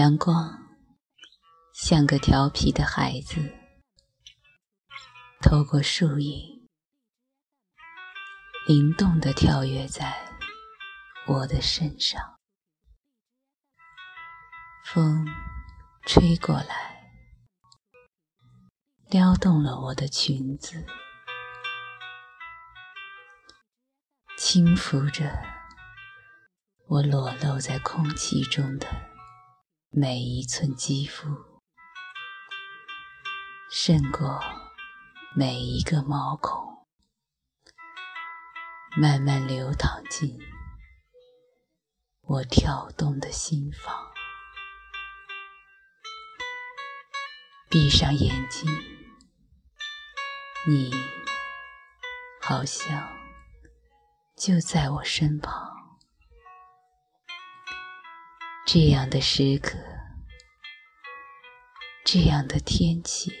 阳光像个调皮的孩子，透过树影，灵动地跳跃在我的身上。风吹过来，撩动了我的裙子，轻拂着我裸露在空气中的每一寸肌肤，胜过每一个毛孔，慢慢流淌进我跳动的心房。闭上眼睛，你好像就在我身旁。这样的时刻，这样的天气，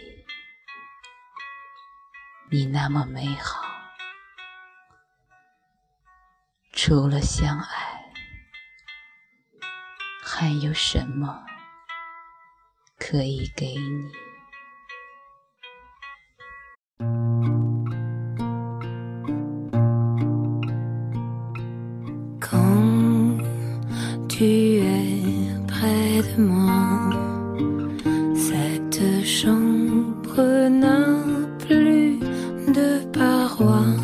你那么美好。除了相爱，还有什么？可以给你。Quand tu es près de moi, cette chambre n'a plus de parois,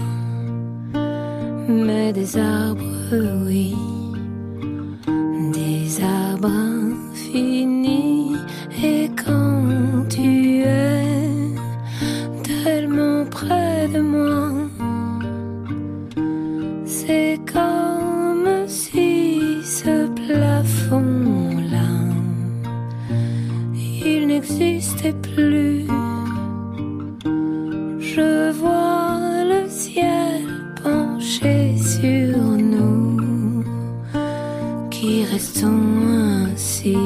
mais des arbres, oui, des arbres infinis. Et quand tu es tellement près de moi, n'existait plus. Je vois le ciel penché sur nous, qui restons ainsi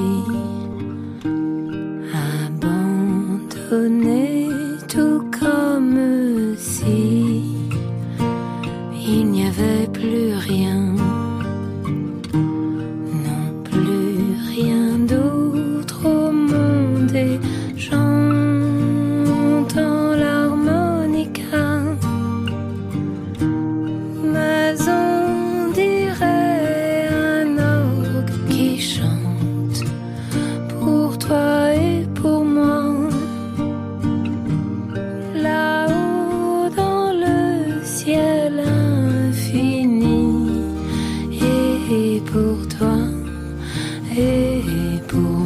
abandonné tout comme si il n'y avait plus rien, pour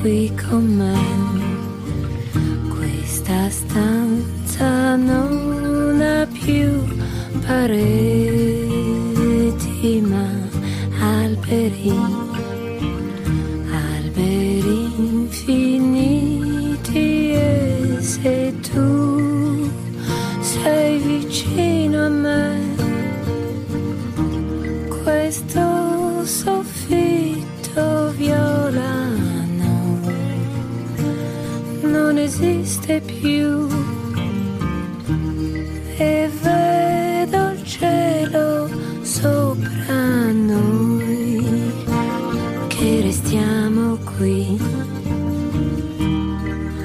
qui con me, questa stanza non ha più pareti ma alberi, esiste più. E vedo il cielo sopra noi che restiamo qui.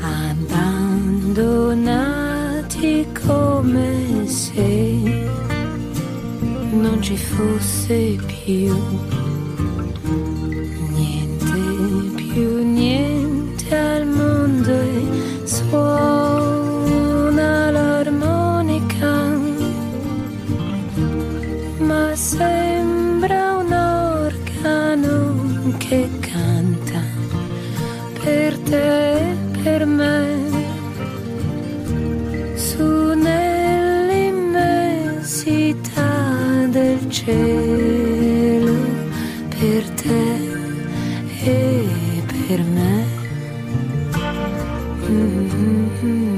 Abbandonati come se non ci fosse più. sembra un organo che canta per te, per me. Su nell'immensità del cielo, per te e per me. Mm-hmm.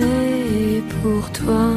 Mais pour toi.